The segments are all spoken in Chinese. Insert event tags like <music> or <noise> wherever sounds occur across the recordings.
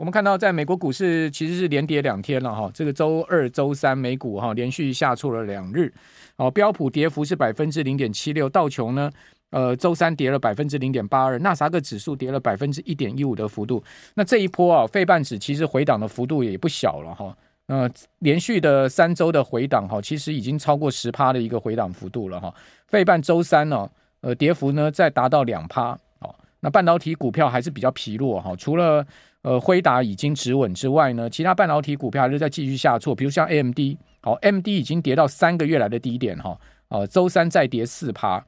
我们看到在美国股市其实是连跌两天了哈，这个周二、周三美股哈连续下挫了两日，哦，标普跌幅是百分之零点七六，道琼呢，呃，周三跌了百分之零点八二，纳斯达克指数跌了百分之一点一五的幅度。那这一波啊，费半指其实回档的幅度也不小了哈，呃，连续的三周的回档哈，其实已经超过十趴的一个回档幅度了哈。费半周三呢，呃，跌幅呢再达到两趴，哦，那半导体股票还是比较疲弱哈，除了呃，辉达已经止稳之外呢，其他半导体股票还是在继续下挫，比如像 AMD，好，AMD 已经跌到三个月来的低点哈，哦，周三再跌四趴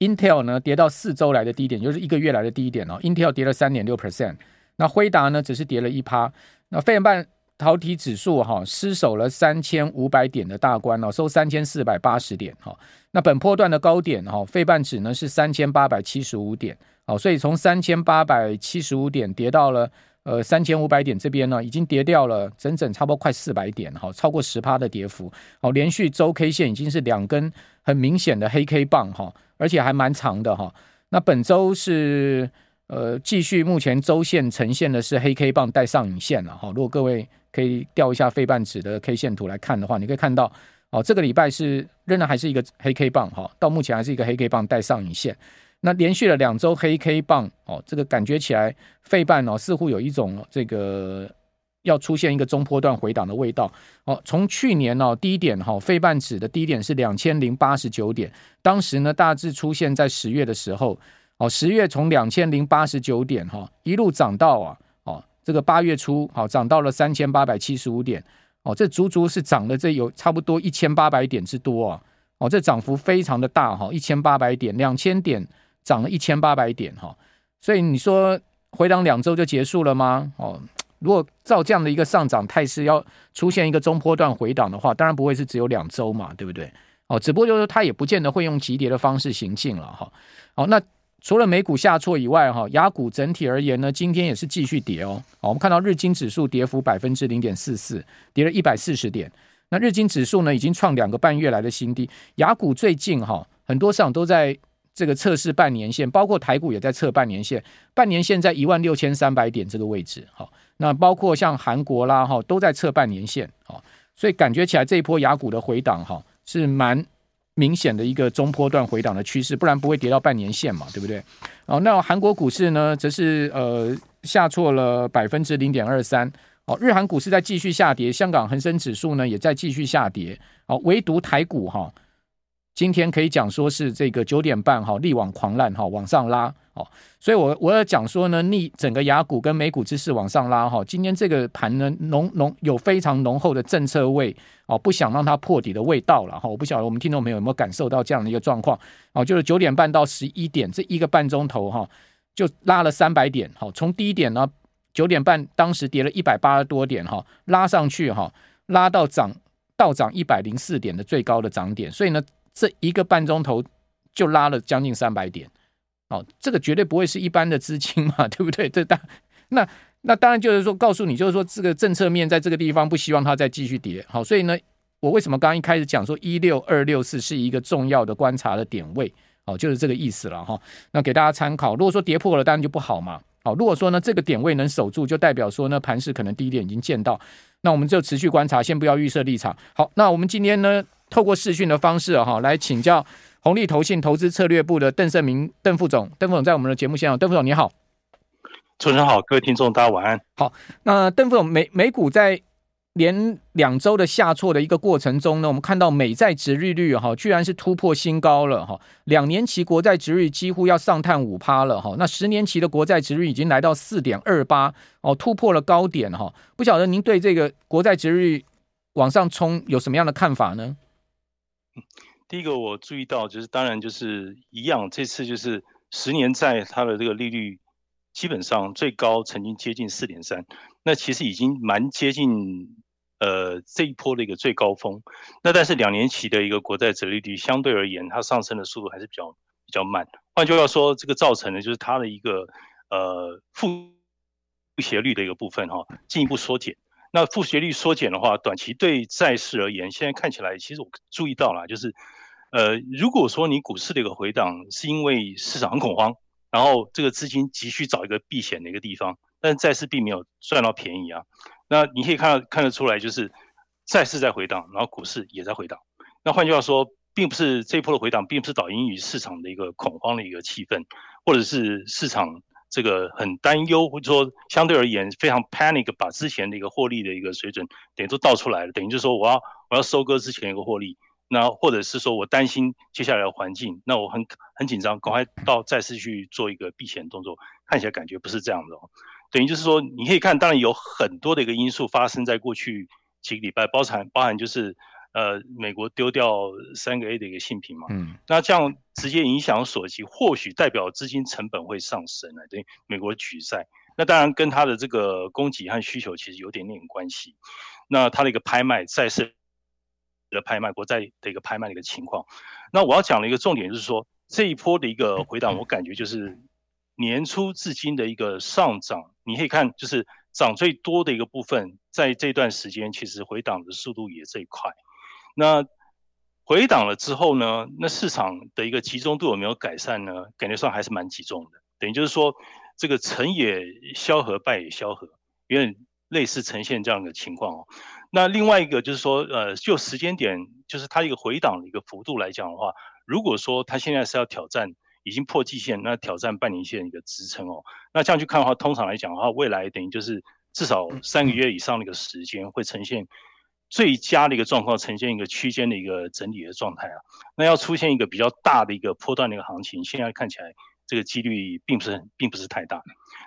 ，Intel 呢跌到四周来的低点，就是一个月来的低点哦，Intel 跌了三点六 percent，那辉达呢只是跌了一趴，那费半导体指数哈失守了三千五百点的大关哦，收三千四百八十点哈，那本波段的高点哈，费半指呢是三千八百七十五点。好，所以从三千八百七十五点跌到了呃三千五百点这边呢，已经跌掉了整整差不多快四百点，哈，超过十趴的跌幅。好，连续周 K 线已经是两根很明显的黑 K 棒，哈，而且还蛮长的，哈。那本周是呃继续，目前周线呈现的是黑 K 棒带上影线了，哈。如果各位可以调一下费半指的 K 线图来看的话，你可以看到，哦，这个礼拜是仍然还是一个黑 K 棒，哈，到目前还是一个黑 K 棒带上影线。那连续了两周黑 K 棒哦，这个感觉起来，费半哦似乎有一种这个要出现一个中波段回档的味道哦。从去年哦低点哈，费半指的低点是两千零八十九点，当时呢大致出现在十月的时候哦，十月从两千零八十九点哈一路涨到啊哦这个八月初好涨到了三千八百七十五点哦，这足足是涨了这有差不多一千八百点之多啊哦，这涨幅非常的大哈，一千八百点两千点。涨了一千八百点哈，所以你说回档两周就结束了吗？哦，如果照这样的一个上涨态势，要出现一个中波段回档的话，当然不会是只有两周嘛，对不对？哦，只不过就是它也不见得会用急跌的方式行进了哈。好，那除了美股下挫以外哈，亚股整体而言呢，今天也是继续跌哦。好，我们看到日经指数跌幅百分之零点四四，跌了一百四十点。那日经指数呢，已经创两个半月来的新低。雅股最近哈，很多市场都在。这个测试半年线，包括台股也在测半年线，半年线在一万六千三百点这个位置，好，那包括像韩国啦，哈，都在测半年线，好，所以感觉起来这一波雅股的回档，哈，是蛮明显的一个中波段回档的趋势，不然不会跌到半年线嘛，对不对？哦，那韩国股市呢，则是呃下挫了百分之零点二三，哦，日韩股市在继续下跌，香港恒生指数呢也在继续下跌，哦，唯独台股哈。今天可以讲说是这个九点半哈，力挽狂澜哈，往上拉哦，所以我我要讲说呢，逆整个雅股跟美股之势往上拉哈，今天这个盘呢浓浓有非常浓厚的政策味哦，不想让它破底的味道了哈，我不晓得我们听众朋友有没有感受到这样的一个状况哦，就是九点半到十一点这一个半钟头哈，就拉了三百点哈，从低点呢九点半当时跌了一百八十多点哈，拉上去哈，拉到涨到涨一百零四点的最高的涨点，所以呢。这一个半钟头就拉了将近三百点，哦，这个绝对不会是一般的资金嘛，<laughs> 对不对？这当那那当然就是说，告诉你就是说，这个政策面在这个地方不希望它再继续跌，好，所以呢，我为什么刚刚一开始讲说一六二六四是一个重要的观察的点位，哦，就是这个意思了哈。那给大家参考，如果说跌破了，当然就不好嘛。好，如果说呢这个点位能守住，就代表说呢盘势可能低点已经见到，那我们就持续观察，先不要预设立场。好，那我们今天呢？透过视讯的方式哈，来请教红利投信投资策略部的邓胜明邓副总，邓副总在我们的节目现场，邓副总你好，主持人好，各位听众大家晚安。好，那邓副总美美股在连两周的下挫的一个过程中呢，我们看到美债值利率哈，居然是突破新高了哈，两年期国债值率几乎要上探五趴了哈，那十年期的国债值率已经来到四点二八哦，突破了高点哈，不晓得您对这个国债值率往上冲有什么样的看法呢？第一个我注意到就是，当然就是一样，这次就是十年债它的这个利率基本上最高曾经接近四点三，那其实已经蛮接近呃这一波的一个最高峰。那但是两年期的一个国债折利率相对而言，它上升的速度还是比较比较慢。换句话说，这个造成的就是它的一个呃负斜率的一个部分哈，进一步缩减。那负斜率缩减的话，短期对债市而言，现在看起来，其实我注意到了，就是，呃，如果说你股市的一个回档是因为市场很恐慌，然后这个资金急需找一个避险的一个地方，但债市并没有赚到便宜啊。那你可以看到看得出来，就是债市在回档，然后股市也在回档。那换句话说，并不是这一波的回档，并不是导因于市场的一个恐慌的一个气氛，或者是市场这个很担忧，或者说相对而言非常 panic，把之前的一个获利的一个水准等于都倒出来了，等于就是说我要我要收割之前一个获利。那或者是说我担心接下来的环境，那我很很紧张，赶快到再次去做一个避险动作，看起来感觉不是这样的哦。等于就是说，你可以看，当然有很多的一个因素发生在过去几个礼拜，包含包含就是呃美国丢掉三个 A 的一个信评嘛，嗯，那这样直接影响所及，或许代表资金成本会上升啊，等于美国举债，那当然跟它的这个供给和需求其实有点点关系，那它的一个拍卖债市。的拍卖，国债的一个拍卖的一个情况。那我要讲的一个重点就是说，这一波的一个回档，我感觉就是年初至今的一个上涨。你可以看，就是涨最多的一个部分，在这段时间其实回档的速度也最快。那回档了之后呢，那市场的一个集中度有没有改善呢？感觉上还是蛮集中的。等于就是说，这个成也萧何，败也萧何，有点类似呈现这样的情况哦。那另外一个就是说，呃，就时间点，就是它一个回档的一个幅度来讲的话，如果说它现在是要挑战已经破季线，那挑战半年线一个支撑哦，那这样去看的话，通常来讲的话，未来等于就是至少三个月以上的一个时间会呈现最佳的一个状况，呈现一个区间的一个整理的状态啊。那要出现一个比较大的一个波段的一个行情，现在看起来这个几率并不是并不是太大。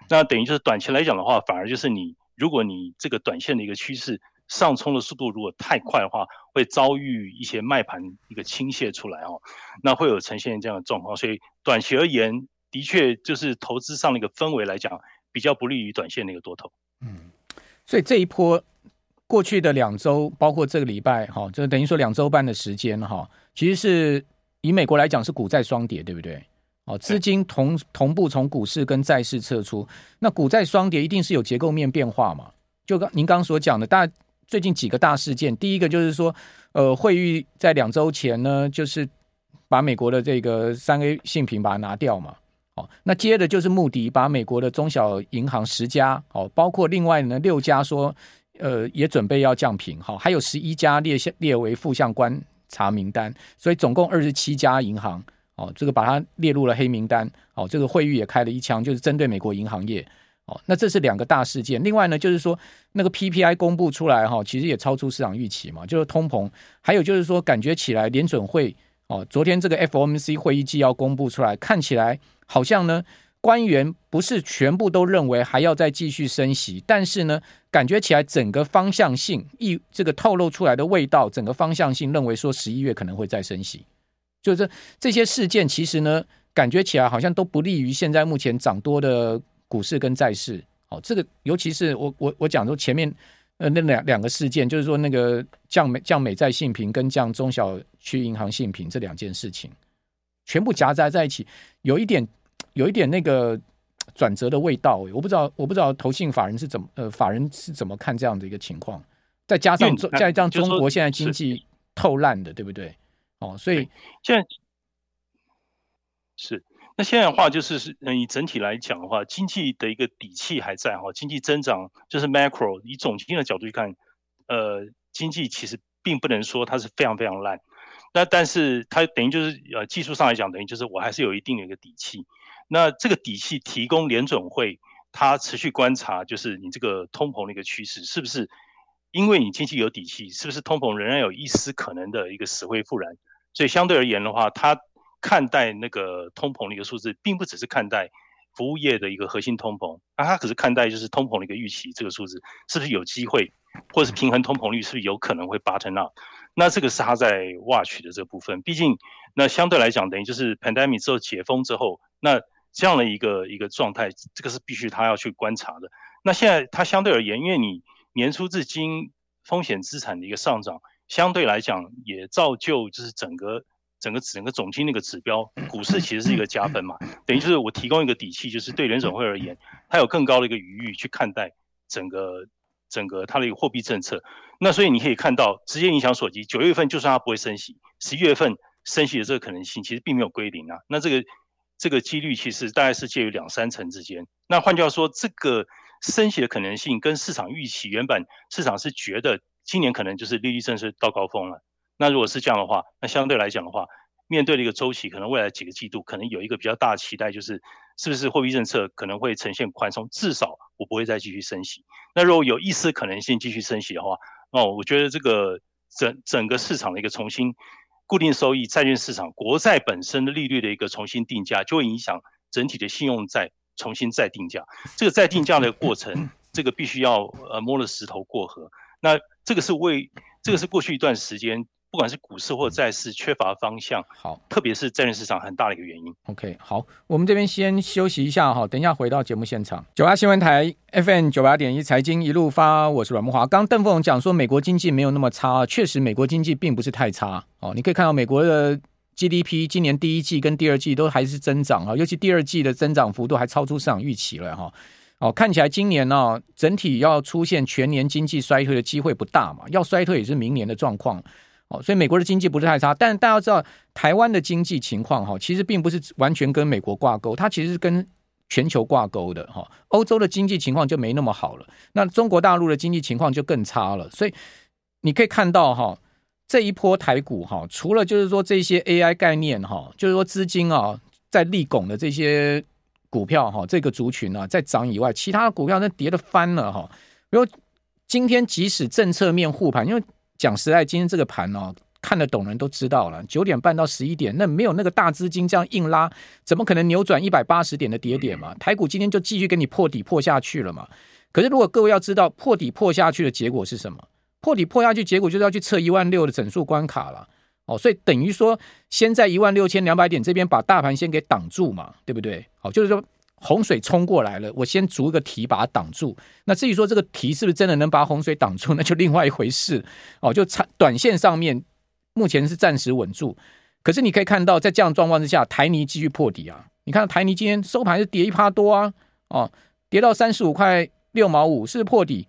那等于就是短期来讲的话，反而就是你如果你这个短线的一个趋势。上冲的速度如果太快的话，会遭遇一些卖盘一个倾泻出来哦，那会有呈现这样的状况。所以短期而言，的确就是投资上的一个氛围来讲，比较不利于短线的一个多头。嗯，所以这一波过去的两周，包括这个礼拜，哈，就等于说两周半的时间哈，其实是以美国来讲是股债双跌，对不对？哦，资金同同步从股市跟债市撤出，那股债双跌一定是有结构面变化嘛？就刚您刚刚所讲的，大。最近几个大事件，第一个就是说，呃，惠誉在两周前呢，就是把美国的这个三 A 信评把它拿掉嘛，哦，那接着就是穆迪把美国的中小银行十家，哦，包括另外呢六家说，呃，也准备要降评，好，还有十一家列下列为负向观察名单，所以总共二十七家银行，哦，这个把它列入了黑名单，哦，这个惠誉也开了一枪，就是针对美国银行业。哦，那这是两个大事件。另外呢，就是说那个 PPI 公布出来哈，其实也超出市场预期嘛，就是通膨。还有就是说，感觉起来联准会哦，昨天这个 FOMC 会议纪要公布出来，看起来好像呢，官员不是全部都认为还要再继续升息，但是呢，感觉起来整个方向性一这个透露出来的味道，整个方向性认为说十一月可能会再升息。就是这些事件其实呢，感觉起来好像都不利于现在目前涨多的。股市跟债市，哦，这个尤其是我我我讲说前面呃那两两个事件，就是说那个降美降美债信评跟降中小区银行信评这两件事情，全部夹杂在一起，有一点有一点那个转折的味道。我不知道我不知道投信法人是怎么呃法人是怎么看这样的一个情况，再加上再加上中国现在经济透烂的，对不对？哦，所以现在是。那现在的话，就是是嗯，以整体来讲的话，经济的一个底气还在哈，经济增长就是 macro，以总经的角度去看，呃，经济其实并不能说它是非常非常烂，那但是它等于就是呃技术上来讲，等于就是我还是有一定的一个底气。那这个底气提供联准会它持续观察，就是你这个通膨的一个趋势是不是因为你经济有底气，是不是通膨仍然有一丝可能的一个死灰复燃？所以相对而言的话，它。看待那个通膨的一个数字，并不只是看待服务业的一个核心通膨，那它可是看待就是通膨的一个预期，这个数字是不是有机会，或是平衡通膨率是不是有可能会 button up？那这个是它在 watch 的这部分。毕竟，那相对来讲，等于就是 pandemic 之后解封之后，那这样的一个一个状态，这个是必须他要去观察的。那现在它相对而言，因为你年初至今风险资产的一个上涨，相对来讲也造就就是整个。整个整个总经那个指标，股市其实是一个加分嘛，等于就是我提供一个底气，就是对联总会而言，它有更高的一个余裕去看待整个整个它的一个货币政策。那所以你可以看到，直接影响所及，九月份就算它不会升息，十一月份升息的这个可能性其实并没有归零啊。那这个这个几率其实大概是介于两三成之间。那换句话说，这个升息的可能性跟市场预期，原本市场是觉得今年可能就是利率正式到高峰了。那如果是这样的话，那相对来讲的话，面对的一个周期，可能未来几个季度可能有一个比较大的期待，就是是不是货币政策可能会呈现宽松，至少我不会再继续升息。那如果有一丝可能性继续升息的话，哦，我觉得这个整整个市场的一个重新固定收益债券市场国债本身的利率的一个重新定价，就会影响整体的信用债重新再定价。这个再定价的过程，这个必须要呃摸了石头过河。那这个是为这个是过去一段时间。不管是股市或债市缺乏方向，好，特别是债券市场很大的一个原因。OK，好，我们这边先休息一下哈，等一下回到节目现场。九八新闻台 FM 九八点一财经一路发，我是阮慕华。刚邓凤讲说美国经济没有那么差，确实美国经济并不是太差哦。你可以看到美国的 GDP 今年第一季跟第二季都还是增长啊，尤其第二季的增长幅度还超出市场预期了哈。哦，看起来今年呢整体要出现全年经济衰退的机会不大嘛，要衰退也是明年的状况。哦，所以美国的经济不是太差，但大家知道台湾的经济情况哈，其实并不是完全跟美国挂钩，它其实是跟全球挂钩的哈。欧洲的经济情况就没那么好了，那中国大陆的经济情况就更差了。所以你可以看到哈，这一波台股哈，除了就是说这些 AI 概念哈，就是说资金啊在立拱的这些股票哈，这个族群啊在涨以外，其他的股票那跌的翻了哈。比如今天即使政策面护盘，因为讲实在，今天这个盘哦，看得懂人都知道了。九点半到十一点，那没有那个大资金这样硬拉，怎么可能扭转一百八十点的跌点嘛？台股今天就继续给你破底破下去了嘛？可是如果各位要知道破底破下去的结果是什么？破底破下去结果就是要去测一万六的整数关卡了哦，所以等于说先在一万六千两百点这边把大盘先给挡住嘛，对不对？好，就是说。洪水冲过来了，我先筑一个堤把它挡住。那至于说这个堤是不是真的能把洪水挡住，<laughs> 那就另外一回事哦。就长短线上面目前是暂时稳住，可是你可以看到，在这样状况之下，台泥继续破底啊。你看台泥今天收盘是跌一趴多啊，哦，跌到三十五块六毛五，是破底。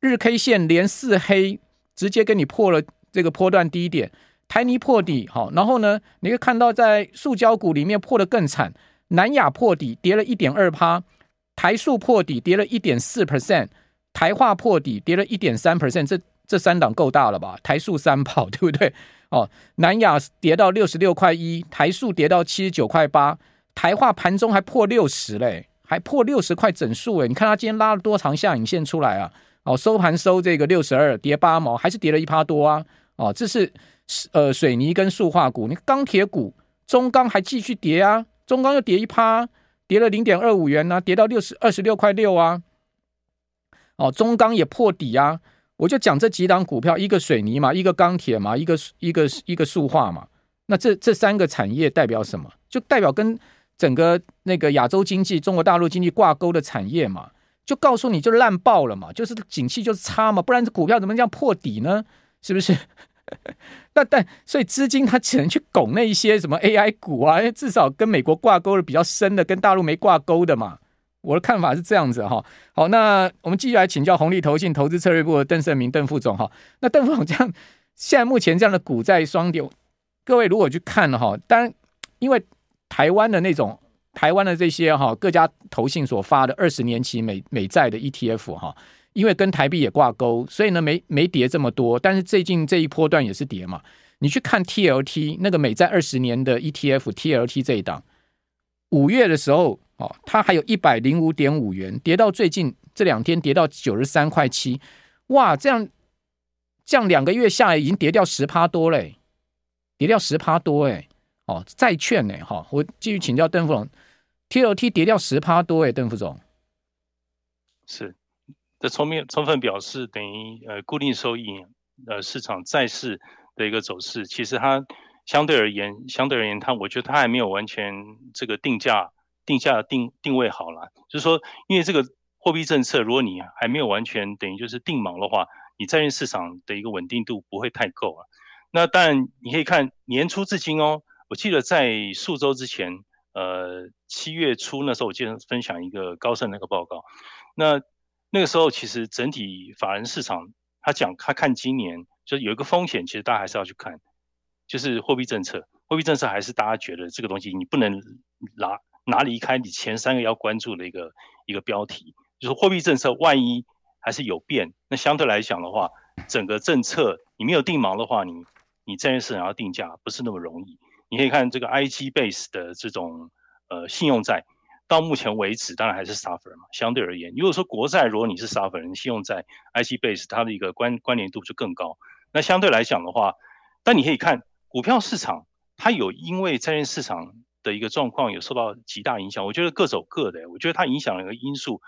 日 K 线连四黑，直接给你破了这个波段低点。台泥破底，好，然后呢，你可以看到在塑胶股里面破的更惨。南亚破底跌了一点二趴，台塑破底跌了一点四 percent，台化破底跌了一点三 percent，这这三档够大了吧？台塑三跑对不对？哦，南亚跌到六十六块一，台塑跌到七十九块八，台化盘中还破六十嘞，还破六十块整数诶，你看它今天拉了多长下影线出来啊？哦，收盘收这个六十二，跌八毛，还是跌了一趴多啊？哦，这是呃水泥跟塑化股，你钢铁股中钢还继续跌啊？中钢又跌一趴，跌了零点二五元呢、啊，跌到六十二十六块六啊。哦，中钢也破底啊。我就讲这几档股票，一个水泥嘛，一个钢铁嘛，一个一个一个塑化嘛。那这这三个产业代表什么？就代表跟整个那个亚洲经济、中国大陆经济挂钩的产业嘛。就告诉你就烂爆了嘛，就是景气就是差嘛，不然这股票怎么这样破底呢？是不是？<laughs> 那但所以资金它只能去拱那一些什么 AI 股啊，因为至少跟美国挂钩的比较深的，跟大陆没挂钩的嘛。我的看法是这样子哈。好，那我们继续来请教红利投信投资策略部的邓胜明邓副总哈。那邓副总这样，现在目前这样的股债双跌，各位如果去看哈，当然因为台湾的那种台湾的这些哈各家投信所发的二十年期美美债的 ETF 哈。因为跟台币也挂钩，所以呢没没跌这么多，但是最近这一波段也是跌嘛。你去看 TLT 那个美债二十年的 ETF TLT 这一档，五月的时候哦，它还有一百零五点五元，跌到最近这两天跌到九十三块七，哇，这样这样两个月下来已经跌掉十趴多嘞，跌掉十趴多哎，哦，债券呢哈，我继续请教邓副总，TLT 跌掉十趴多哎，邓副总是。这充面充分表示，等于呃固定收益呃市场债市的一个走势，其实它相对而言，相对而言，它我觉得它还没有完全这个定价定价定定位好了。就是说，因为这个货币政策，如果你还没有完全等于就是定锚的话，你债券市场的一个稳定度不会太够啊。那当然你可以看年初至今哦，我记得在数周之前，呃七月初那时候，我记得分享一个高盛那个报告，那。那个时候，其实整体法人市场，他讲他看今年，就是有一个风险，其实大家还是要去看，就是货币政策。货币政策还是大家觉得这个东西，你不能拿拿离开你前三个要关注的一个一个标题。就是货币政策万一还是有变，那相对来讲的话，整个政策你没有定锚的话，你你债券市场要定价不是那么容易。你可以看这个 IG base 的这种呃信用债，到目前为止当然还是 suffer 嘛，相对而言，如果说国债如果你是 suffer，你信用债 IC base，它的一个关关联度就更高。那相对来讲的话，但你可以看股票市场，它有因为债券市场的一个状况有受到极大影响，我觉得各走各的，我觉得它影响的因素。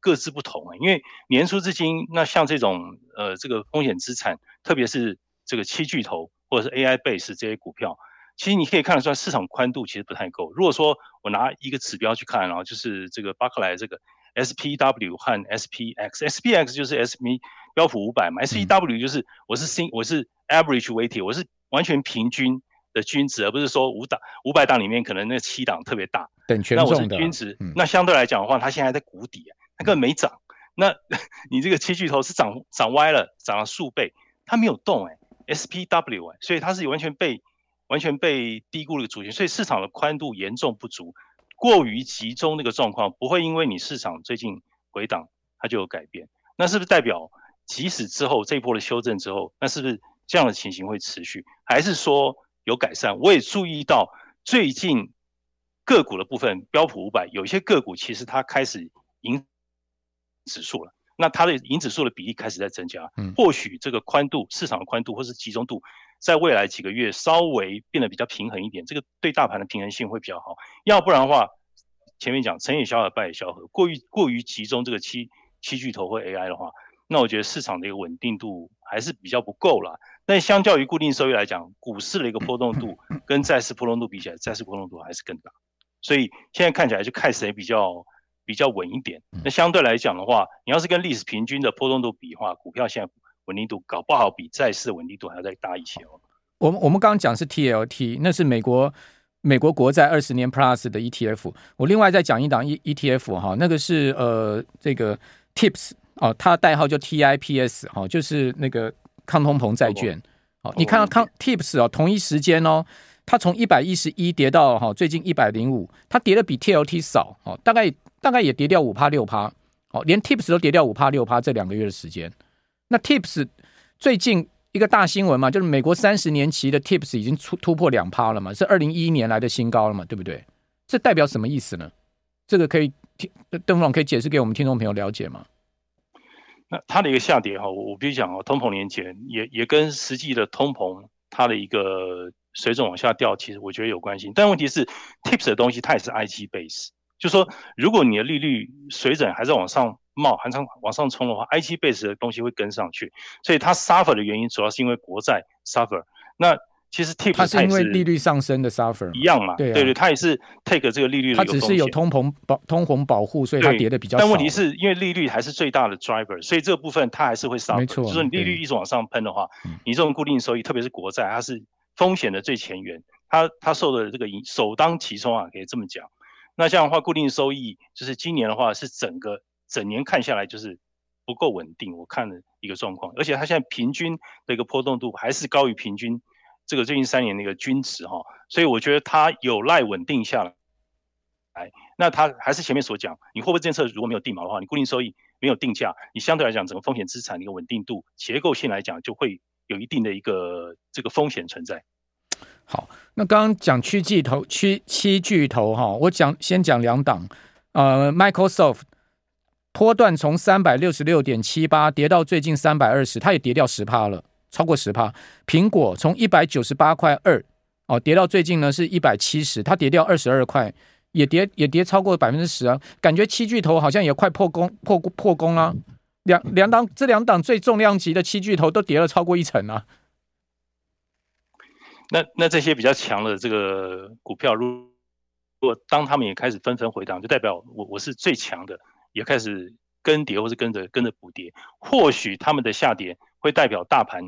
各自不同啊，因为年初至今，那像这种呃这个风险资产，特别是这个七巨头或者是 AI base 这些股票，其实你可以看得出来市场宽度其实不太够。如果说我拿一个指标去看，然后就是这个巴克莱这个 SPW 和 SPX，SPX 就是 S&P 标普五百嘛，SPW 就是我是 sin 我是 average weighted，我是完全平均的均值，而不是说五档五百档里面可能那七档特别大，等权重的。那我是均值，嗯、那相对来讲的话，它现在在谷底啊。它根本没涨，那 <laughs> 你这个七巨头是涨涨歪了，涨了数倍，它没有动哎，SPW 哎，所以它是完全被完全被低估了主权，所以市场的宽度严重不足，过于集中那个状况不会因为你市场最近回档它就有改变，那是不是代表即使之后这一波的修正之后，那是不是这样的情形会持续，还是说有改善？我也注意到最近个股的部分，标普五百有一些个股其实它开始赢指数了，那它的银指数的比例开始在增加，嗯，或许这个宽度、市场的宽度或是集中度，在未来几个月稍微变得比较平衡一点，这个对大盘的平衡性会比较好。要不然的话，前面讲成也萧何，败也萧何，过于过于集中这个七七巨头或 AI 的话，那我觉得市场的一个稳定度还是比较不够了。但相较于固定收益来讲，股市的一个波动度 <clears throat> 跟债市波动度比起来，债市波动度还是更大。所以现在看起来就看谁比较。比较稳一点，那相对来讲的话，你要是跟历史平均的波动度比的话，股票现在稳定度搞不好比债市的稳定度还要再大一些哦。我们我们刚刚讲是 TLT，那是美国美国国债二十年 Plus 的 ETF。我另外再讲一档 E ETF 哈，那个是呃这个 TIPS 哦，它的代号叫 TIPS 哈，就是那个抗通膨债券。好，你看到抗 TIPS 哦，同一时间哦，它从一百一十一跌到哈最近一百零五，它跌的比 TLT 少哦，大概。大概也跌掉五趴六趴，哦，连 Tips 都跌掉五趴六趴，这两个月的时间。那 Tips 最近一个大新闻嘛，就是美国三十年期的 Tips 已经出突破两趴了嘛，是二零一一年来的新高了嘛，对不对？这代表什么意思呢？这个可以听邓总可以解释给我们听众朋友了解吗？那它的一个下跌哈，我我必须讲哦，通膨年前也也跟实际的通膨它的一个水准往下掉，其实我觉得有关系。但问题是 Tips 的东西它也是 IG base。就说，如果你的利率水准还在往上冒，还在往上冲的话，IT base 的东西会跟上去，所以它 suffer 的原因主要是因为国债 suffer。那其实 TIPS 它是因为利率上升的 suffer 一样嘛？对、啊、对对，它也是 take 这个利率的。它只是有通膨保通膨保护，所以它跌的比较少。但问题是因为利率还是最大的 driver，所以这个部分它还是会 suffer。没错，就是你利率一直往上喷的话，你这种固定收益，特别是国债，它是风险的最前沿，它它受的这个影首当其冲啊，可以这么讲。那这样的话，固定收益就是今年的话是整个整年看下来就是不够稳定，我看了一个状况，而且它现在平均的一个波动度还是高于平均这个最近三年的一个均值哈，所以我觉得它有赖稳定下来。哎，那它还是前面所讲，你货币政策如果没有定锚的话，你固定收益没有定价，你相对来讲整个风险资产的一个稳定度结构性来讲就会有一定的一个这个风险存在。好，那刚刚讲七巨头，七七巨头哈，我讲先讲两档，呃，Microsoft 波段从三百六十六点七八跌到最近三百二十，它也跌掉十趴了，超过十趴。苹果从一百九十八块二哦跌到最近呢是一百七十，它跌掉二十二块，也跌也跌超过百分之十啊，感觉七巨头好像也快破功破破功了，两两档这两档最重量级的七巨头都跌了超过一成啊。那那这些比较强的这个股票，如果当他们也开始纷纷回档，就代表我我是最强的，也开始跟跌或是跟着跟着补跌。或许他们的下跌会代表大盘